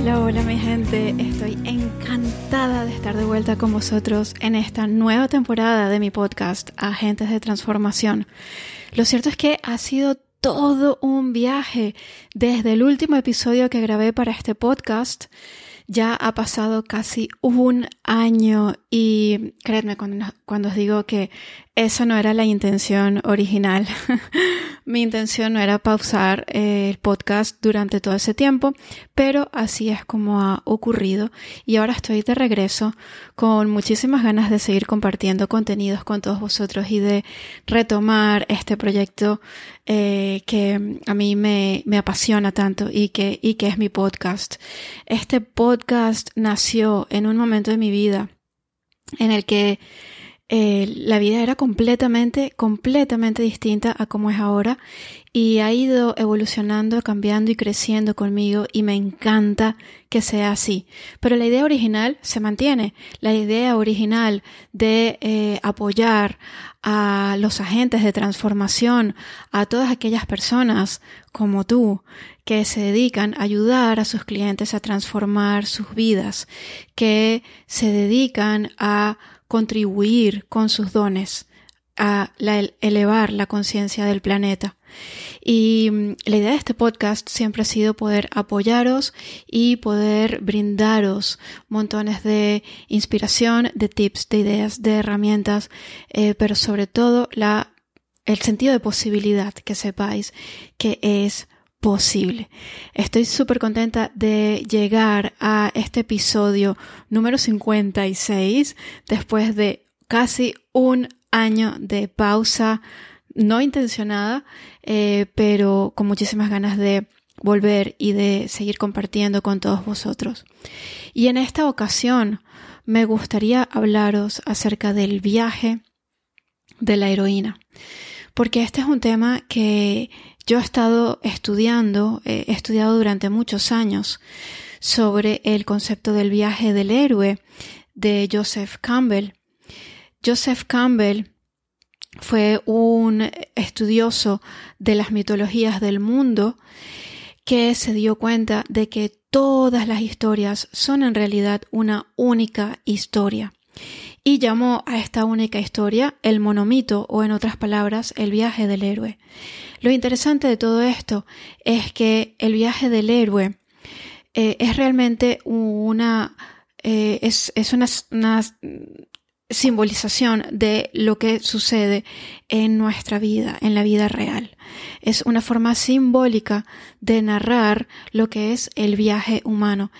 Hola, hola mi gente, estoy encantada de estar de vuelta con vosotros en esta nueva temporada de mi podcast Agentes de Transformación. Lo cierto es que ha sido todo un viaje desde el último episodio que grabé para este podcast. Ya ha pasado casi un año y créanme cuando, cuando os digo que esa no era la intención original. Mi intención no era pausar eh, el podcast durante todo ese tiempo, pero así es como ha ocurrido y ahora estoy de regreso con muchísimas ganas de seguir compartiendo contenidos con todos vosotros y de retomar este proyecto eh, que a mí me, me apasiona tanto y que, y que es mi podcast. Este podcast nació en un momento de mi vida en el que eh, la vida era completamente, completamente distinta a como es ahora y ha ido evolucionando, cambiando y creciendo conmigo y me encanta que sea así. Pero la idea original se mantiene. La idea original de eh, apoyar a los agentes de transformación, a todas aquellas personas como tú que se dedican a ayudar a sus clientes a transformar sus vidas, que se dedican a contribuir con sus dones a elevar la conciencia del planeta. Y mm, la idea de este podcast siempre ha sido poder apoyaros y poder brindaros montones de inspiración, de tips, de ideas, de herramientas, eh, pero sobre todo la, el sentido de posibilidad que sepáis que es posible. Estoy súper contenta de llegar a este episodio número 56 después de casi un año de pausa no intencionada, eh, pero con muchísimas ganas de volver y de seguir compartiendo con todos vosotros. Y en esta ocasión me gustaría hablaros acerca del viaje de la heroína, porque este es un tema que yo he estado estudiando, he estudiado durante muchos años sobre el concepto del viaje del héroe de Joseph Campbell. Joseph Campbell fue un estudioso de las mitologías del mundo que se dio cuenta de que todas las historias son en realidad una única historia y llamó a esta única historia el monomito o en otras palabras el viaje del héroe. Lo interesante de todo esto es que el viaje del héroe eh, es realmente una, eh, es, es una, una simbolización de lo que sucede en nuestra vida, en la vida real. Es una forma simbólica de narrar lo que es el viaje humano.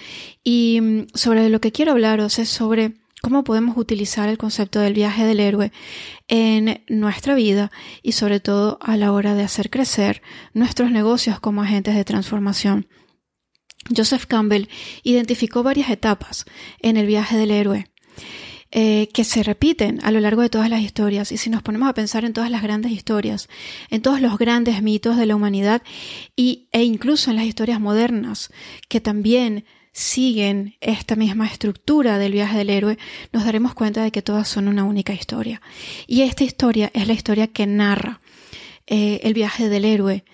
Y mm, sobre lo que quiero hablaros es sobre cómo podemos utilizar el concepto del viaje del héroe en nuestra vida y sobre todo a la hora de hacer crecer nuestros negocios como agentes de transformación. Joseph Campbell identificó varias etapas en el viaje del héroe. Eh, que se repiten a lo largo de todas las historias. Y si nos ponemos a pensar en todas las grandes historias, en todos los grandes mitos de la humanidad y, e incluso en las historias modernas, que también siguen esta misma estructura del viaje del héroe, nos daremos cuenta de que todas son una única historia. Y esta historia es la historia que narra eh, el viaje del héroe.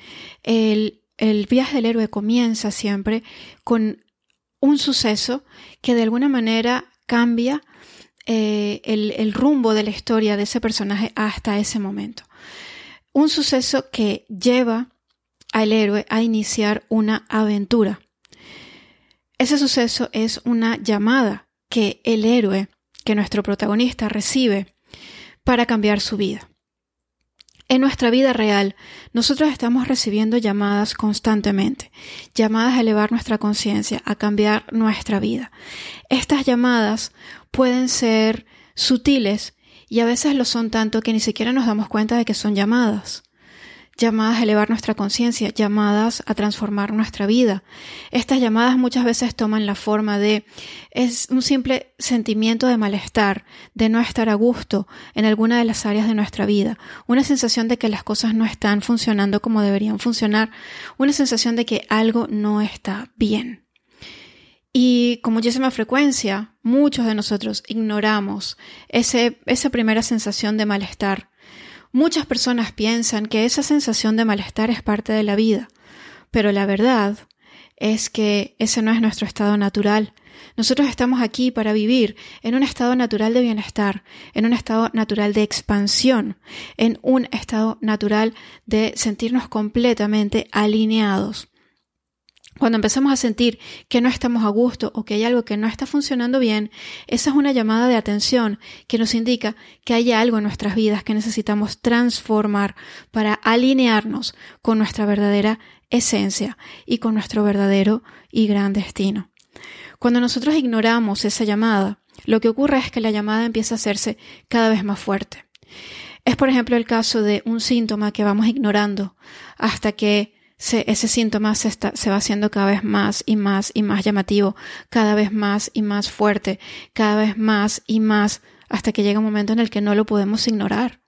El, viaje del héroe comienza siempre con un suceso que de alguna manera cambia eh, el, el rumbo de la historia de ese personaje hasta ese momento. Un suceso que lleva al héroe a iniciar una aventura. Ese suceso es una llamada que el héroe, que nuestro protagonista recibe para cambiar su vida. En nuestra vida real, nosotros estamos recibiendo llamadas constantemente, llamadas a elevar nuestra conciencia, a cambiar nuestra vida. Estas llamadas pueden ser sutiles y a veces lo son tanto que ni siquiera nos damos cuenta de que son llamadas llamadas a elevar nuestra conciencia, llamadas a transformar nuestra vida. Estas llamadas muchas veces toman la forma de es un simple sentimiento de malestar, de no estar a gusto en alguna de las áreas de nuestra vida, una sensación de que las cosas no están funcionando como deberían funcionar, una sensación de que algo no está bien. Y con muchísima frecuencia, muchos de nosotros ignoramos ese, esa primera sensación de malestar. Muchas personas piensan que esa sensación de malestar es parte de la vida, pero la verdad es que ese no es nuestro estado natural. Nosotros estamos aquí para vivir en un estado natural de bienestar, en un estado natural de expansión, en un estado natural de sentirnos completamente alineados. Cuando empezamos a sentir que no estamos a gusto o que hay algo que no está funcionando bien, esa es una llamada de atención que nos indica que hay algo en nuestras vidas que necesitamos transformar para alinearnos con nuestra verdadera esencia y con nuestro verdadero y gran destino. Cuando nosotros ignoramos esa llamada, lo que ocurre es que la llamada empieza a hacerse cada vez más fuerte. Es por ejemplo el caso de un síntoma que vamos ignorando hasta que ese síntoma se, está, se va haciendo cada vez más y más y más llamativo, cada vez más y más fuerte, cada vez más y más, hasta que llega un momento en el que no lo podemos ignorar.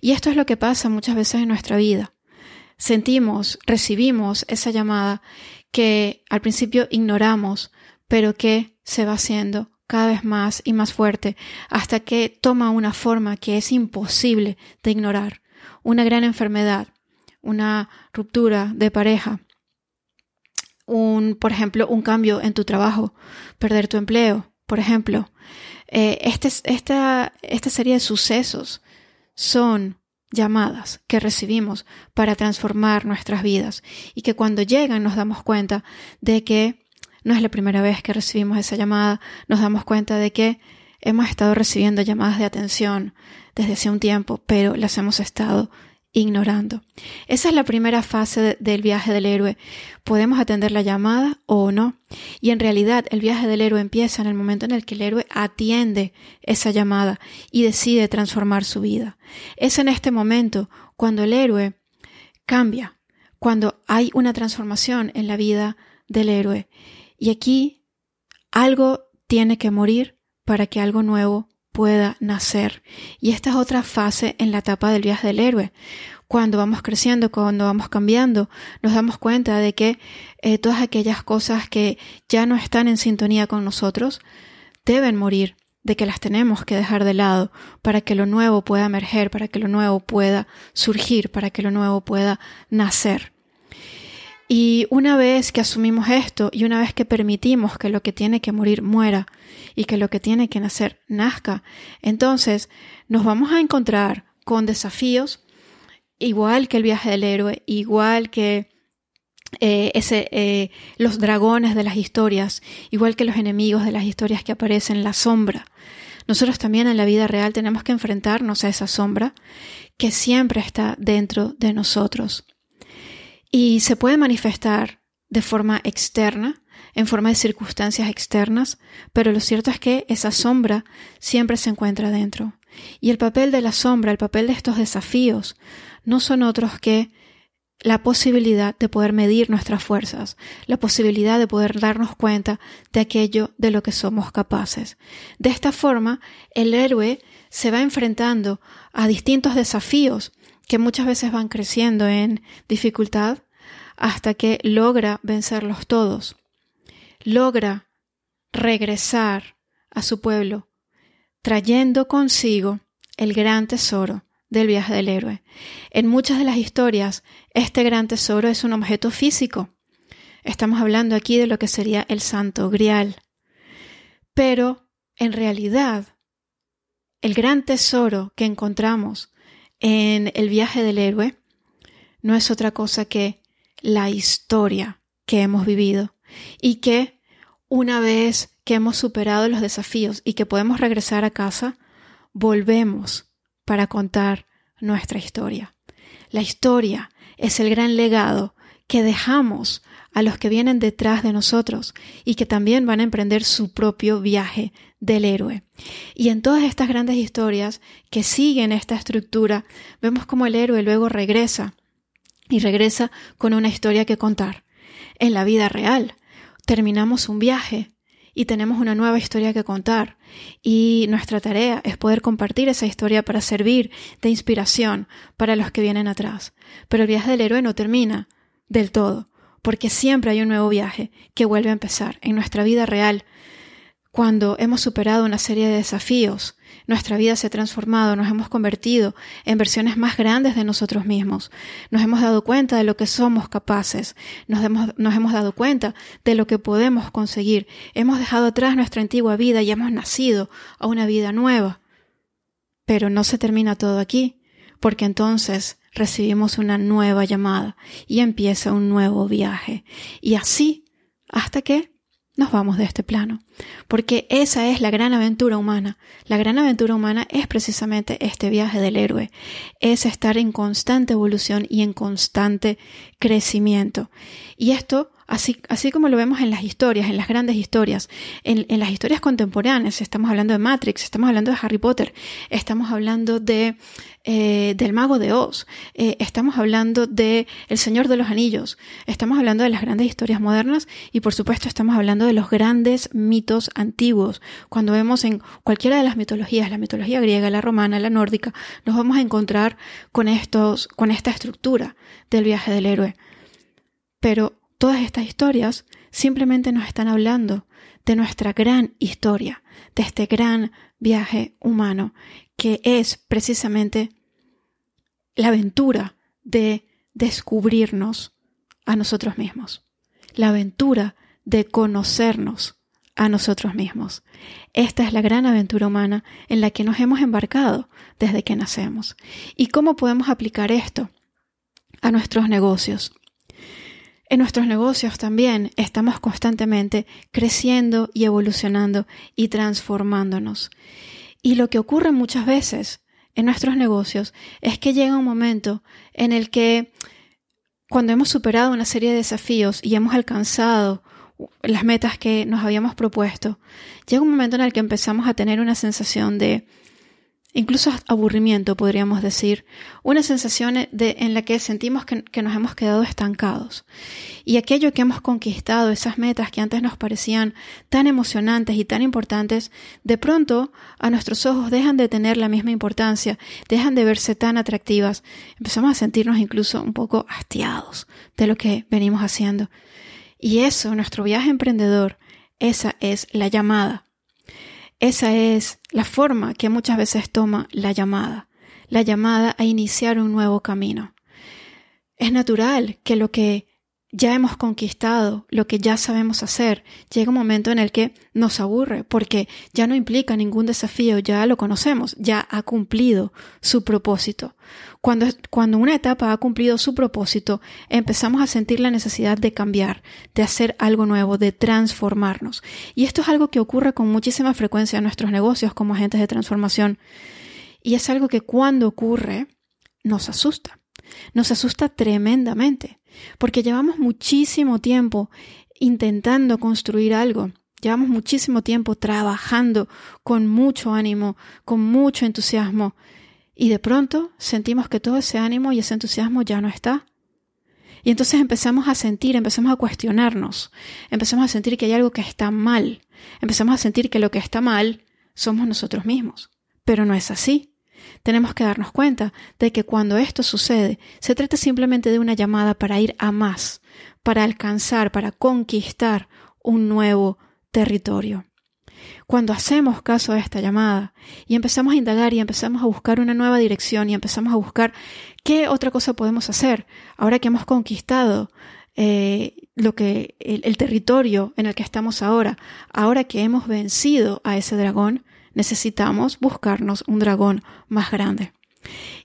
Y esto es lo que pasa muchas veces en nuestra vida. Sentimos, recibimos esa llamada que al principio ignoramos, pero que se va haciendo cada vez más y más fuerte hasta que toma una forma que es imposible de ignorar, una gran enfermedad, una ruptura de pareja, un, por ejemplo, un cambio en tu trabajo, perder tu empleo, por ejemplo. Eh, este, esta, esta serie de sucesos son llamadas que recibimos para transformar nuestras vidas y que cuando llegan nos damos cuenta de que no es la primera vez que recibimos esa llamada, nos damos cuenta de que hemos estado recibiendo llamadas de atención desde hace un tiempo, pero las hemos estado ignorando. Esa es la primera fase del viaje del héroe. Podemos atender la llamada o no. Y en realidad el viaje del héroe empieza en el momento en el que el héroe atiende esa llamada y decide transformar su vida. Es en este momento cuando el héroe cambia, cuando hay una transformación en la vida del héroe. Y aquí algo tiene que morir para que algo nuevo pueda nacer. Y esta es otra fase en la etapa del viaje del héroe. Cuando vamos creciendo, cuando vamos cambiando, nos damos cuenta de que eh, todas aquellas cosas que ya no están en sintonía con nosotros deben morir, de que las tenemos que dejar de lado para que lo nuevo pueda emerger, para que lo nuevo pueda surgir, para que lo nuevo pueda nacer. Y una vez que asumimos esto y una vez que permitimos que lo que tiene que morir muera y que lo que tiene que nacer nazca, entonces nos vamos a encontrar con desafíos igual que el viaje del héroe, igual que eh, ese, eh, los dragones de las historias, igual que los enemigos de las historias que aparecen en la sombra. Nosotros también en la vida real tenemos que enfrentarnos a esa sombra que siempre está dentro de nosotros y se puede manifestar de forma externa, en forma de circunstancias externas, pero lo cierto es que esa sombra siempre se encuentra dentro. Y el papel de la sombra, el papel de estos desafíos, no son otros que la posibilidad de poder medir nuestras fuerzas, la posibilidad de poder darnos cuenta de aquello de lo que somos capaces. De esta forma, el héroe se va enfrentando a distintos desafíos que muchas veces van creciendo en dificultad hasta que logra vencerlos todos. Logra regresar a su pueblo, trayendo consigo el gran tesoro del viaje del héroe. En muchas de las historias, este gran tesoro es un objeto físico. Estamos hablando aquí de lo que sería el santo grial. Pero, en realidad, el gran tesoro que encontramos en el viaje del héroe no es otra cosa que la historia que hemos vivido y que una vez que hemos superado los desafíos y que podemos regresar a casa, volvemos para contar nuestra historia. La historia es el gran legado que dejamos a los que vienen detrás de nosotros y que también van a emprender su propio viaje del héroe. Y en todas estas grandes historias que siguen esta estructura, vemos como el héroe luego regresa y regresa con una historia que contar. En la vida real, terminamos un viaje y tenemos una nueva historia que contar. Y nuestra tarea es poder compartir esa historia para servir de inspiración para los que vienen atrás. Pero el viaje del héroe no termina del todo, porque siempre hay un nuevo viaje que vuelve a empezar en nuestra vida real. Cuando hemos superado una serie de desafíos, nuestra vida se ha transformado, nos hemos convertido en versiones más grandes de nosotros mismos. Nos hemos dado cuenta de lo que somos capaces, nos hemos, dado cuenta de lo que podemos conseguir. Hemos dejado atrás nuestra antigua vida y hemos nacido a una vida nueva. Pero no se termina todo aquí, porque entonces recibimos una nueva llamada y empieza un nuevo viaje. Y así hasta que nos vamos de este plano. Porque esa es la gran aventura humana. La gran aventura humana es precisamente este viaje del héroe. Es estar en constante evolución y en constante crecimiento. Y esto Así, así, como lo vemos en las historias, en las grandes historias, en, las historias contemporáneas, estamos hablando de Matrix, estamos hablando de Harry Potter, estamos hablando de eh, del Mago de Oz, eh, estamos hablando de El Señor de los Anillos, estamos hablando de las grandes historias modernas y por supuesto estamos hablando de los grandes mitos antiguos. Cuando vemos en cualquiera de las mitologías, la mitología griega, la romana, la nórdica, nos vamos a encontrar con estos, con esta estructura del viaje del héroe. Pero Todas estas historias simplemente nos están hablando de nuestra gran historia, de este gran viaje humano, que es precisamente la aventura de descubrirnos a nosotros mismos, la aventura de conocernos a nosotros mismos. Esta es la gran aventura humana en la que nos hemos embarcado desde que nacemos. ¿Y cómo podemos aplicar esto a nuestros negocios? En nuestros negocios también estamos constantemente creciendo y evolucionando y transformándonos. Y lo que ocurre muchas veces en nuestros negocios es que llega un momento en el que cuando hemos superado una serie de desafíos y hemos alcanzado las metas que nos habíamos propuesto, llega un momento en el que empezamos a tener una sensación de incluso aburrimiento, podríamos decir, una sensación de, en la que sentimos que, que, nos hemos quedado estancados. Y aquello que hemos conquistado, esas metas que antes nos parecían tan emocionantes y tan importantes, de pronto a nuestros ojos dejan de tener la misma importancia, dejan de verse tan atractivas, empezamos a sentirnos incluso un poco hastiados de lo que venimos haciendo. Y eso, nuestro viaje emprendedor, esa es la llamada esa es la forma que muchas veces toma la llamada, la llamada a iniciar un nuevo camino. Es natural que lo que ya hemos conquistado, lo que ya sabemos hacer, llega un momento en el que nos aburre porque ya no implica ningún desafío, ya lo conocemos, ya ha cumplido su propósito. Cuando, cuando una etapa ha cumplido su propósito, empezamos a sentir la necesidad de cambiar, de hacer algo nuevo, de transformarnos. Y esto es algo que ocurre con muchísima frecuencia en nuestros negocios como agentes de transformación. Y es algo que cuando ocurre nos asusta. Nos asusta tremendamente porque llevamos muchísimo tiempo intentando construir algo. Llevamos muchísimo tiempo trabajando con mucho ánimo, con mucho entusiasmo, y de pronto sentimos que todo ese ánimo y ese entusiasmo ya no está. Y entonces empezamos a sentir, empezamos a cuestionarnos, empezamos a sentir que hay algo que está mal, empezamos a sentir que lo que está mal somos nosotros mismos. Pero no es así tenemos que darnos cuenta de que cuando esto sucede, se trata simplemente de una llamada para ir a más, para alcanzar, para conquistar un nuevo territorio. Cuando hacemos caso a esta llamada y empezamos a indagar y empezamos a buscar una nueva dirección y empezamos a buscar qué otra cosa podemos hacer ahora que hemos conquistado eh, lo que el territorio en el que estamos ahora, ahora que hemos vencido a ese dragón, necesitamos buscarnos un dragón más grande.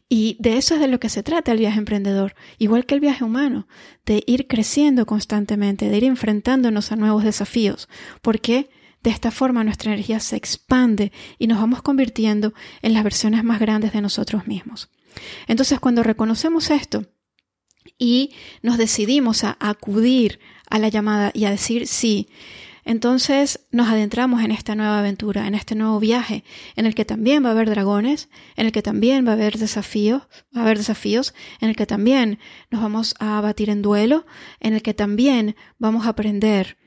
Y de eso es de lo que se trata el viaje emprendedor, igual que el viaje humano, de ir creciendo constantemente, de ir enfrentándonos a nuevos desafíos, porque de esta forma nuestra energía se expande y nos vamos convirtiendo en las versiones más grandes de nosotros mismos. Entonces, cuando reconocemos esto y nos decidimos a acudir a la llamada y a decir sí, entonces nos adentramos en esta nueva aventura, en este nuevo viaje, en el que también va a haber dragones, en el que también va a haber desafíos, va a haber desafíos, en el que también nos vamos a batir en duelo, en el que también vamos a aprender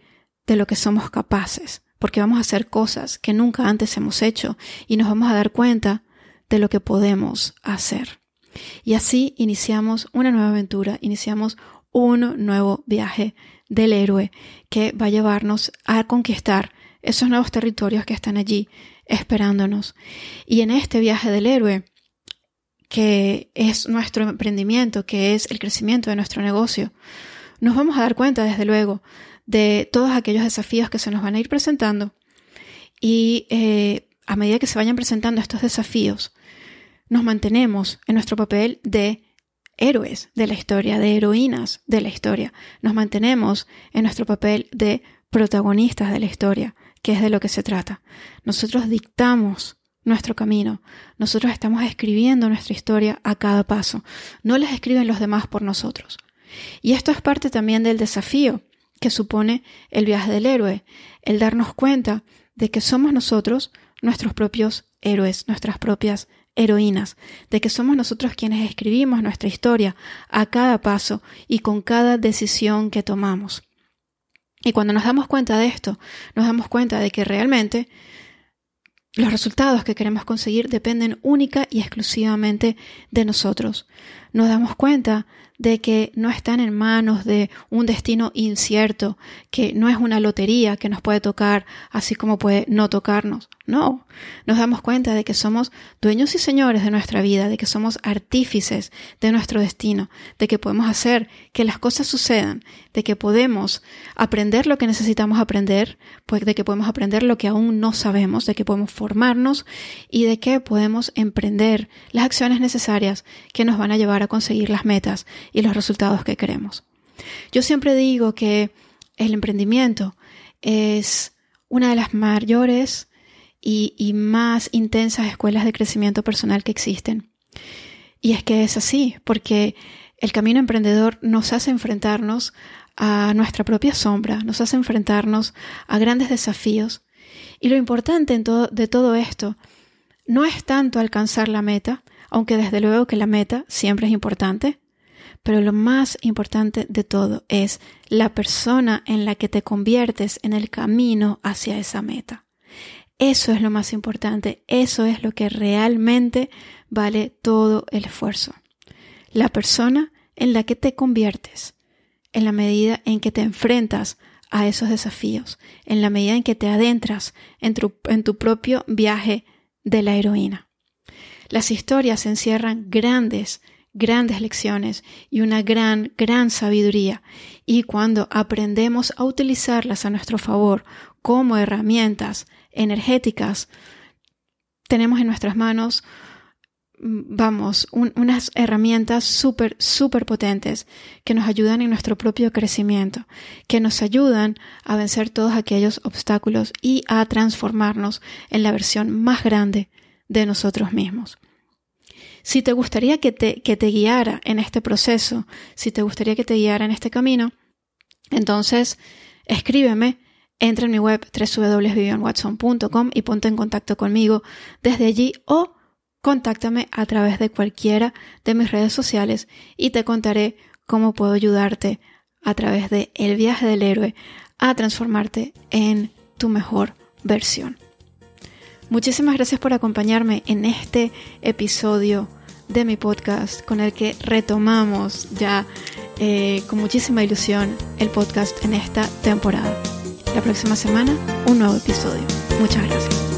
de lo que somos capaces, porque vamos a hacer cosas que nunca antes hemos hecho y nos vamos a dar cuenta de lo que podemos hacer. Y así iniciamos una nueva aventura, iniciamos un nuevo viaje del héroe que va a llevarnos a conquistar esos nuevos territorios que están allí esperándonos. Y en este viaje del héroe, que es nuestro emprendimiento, que es el crecimiento de nuestro negocio, nos vamos a dar cuenta, desde luego, de todos aquellos desafíos que se nos van a ir presentando. Y eh, a medida que se vayan presentando estos desafíos, nos mantenemos en nuestro papel de héroes de la historia, de heroínas de la historia. Nos mantenemos en nuestro papel de protagonistas de la historia, que es de lo que se trata. Nosotros dictamos nuestro camino. Nosotros estamos escribiendo nuestra historia a cada paso. No las escriben los demás por nosotros. Y esto es parte también del desafío que supone el viaje del héroe, el darnos cuenta de que somos nosotros nuestros propios héroes, nuestras propias heroínas, de que somos nosotros quienes escribimos nuestra historia a cada paso y con cada decisión que tomamos. Y cuando nos damos cuenta de esto, nos damos cuenta de que realmente los resultados que queremos conseguir dependen única y exclusivamente de nosotros. Nos damos cuenta de que no están en manos de un destino incierto, que no es una lotería que nos puede tocar así como puede no tocarnos. No, nos damos cuenta de que somos dueños y señores de nuestra vida, de que somos artífices de nuestro destino, de que podemos hacer que las cosas sucedan, de que podemos aprender lo que necesitamos aprender, pues de que podemos aprender lo que aún no sabemos, de que podemos formarnos y de que podemos emprender las acciones necesarias que nos van a llevar a conseguir las metas y los resultados que queremos. Yo siempre digo que el emprendimiento es una de las mayores y, más intensas escuelas de crecimiento personal que existen. Y es que es así, porque el camino emprendedor nos hace enfrentarnos a nuestra propia sombra, nos hace enfrentarnos a grandes desafíos. Y lo importante de todo esto no es tanto alcanzar la meta, aunque desde luego que la meta siempre es importante, pero lo más importante de todo es la persona en la que te conviertes en el camino hacia esa meta. Eso es lo más importante, eso es lo que realmente vale todo el esfuerzo. La persona en la que te conviertes, en la medida en que te enfrentas a esos desafíos, en la medida en que te adentras en tu, tu propio viaje de la heroína. Las historias encierran grandes grandes lecciones y una gran, gran sabiduría. Y cuando aprendemos a utilizarlas a nuestro favor como herramientas energéticas, tenemos en nuestras manos, mm, vamos, unas herramientas súper, súper potentes que nos ayudan en nuestro propio crecimiento, que nos ayudan a vencer todos aquellos obstáculos y a transformarnos en la versión más grande de nosotros mismos. Si te gustaría que te, que te guiara en este proceso, si te gustaría que te guiara en este camino, entonces escríbeme, entra en mi web www.vivianwatson.com y ponte en contacto conmigo desde allí o contáctame a través de cualquiera de mis redes sociales y te contaré cómo puedo ayudarte a través de el viaje del héroe a transformarte en tu mejor versión. Muchísimas gracias por acompañarme en este episodio de mi podcast con el que retomamos ya eh, con muchísima ilusión el podcast en esta temporada. La próxima semana un nuevo episodio. Muchas gracias.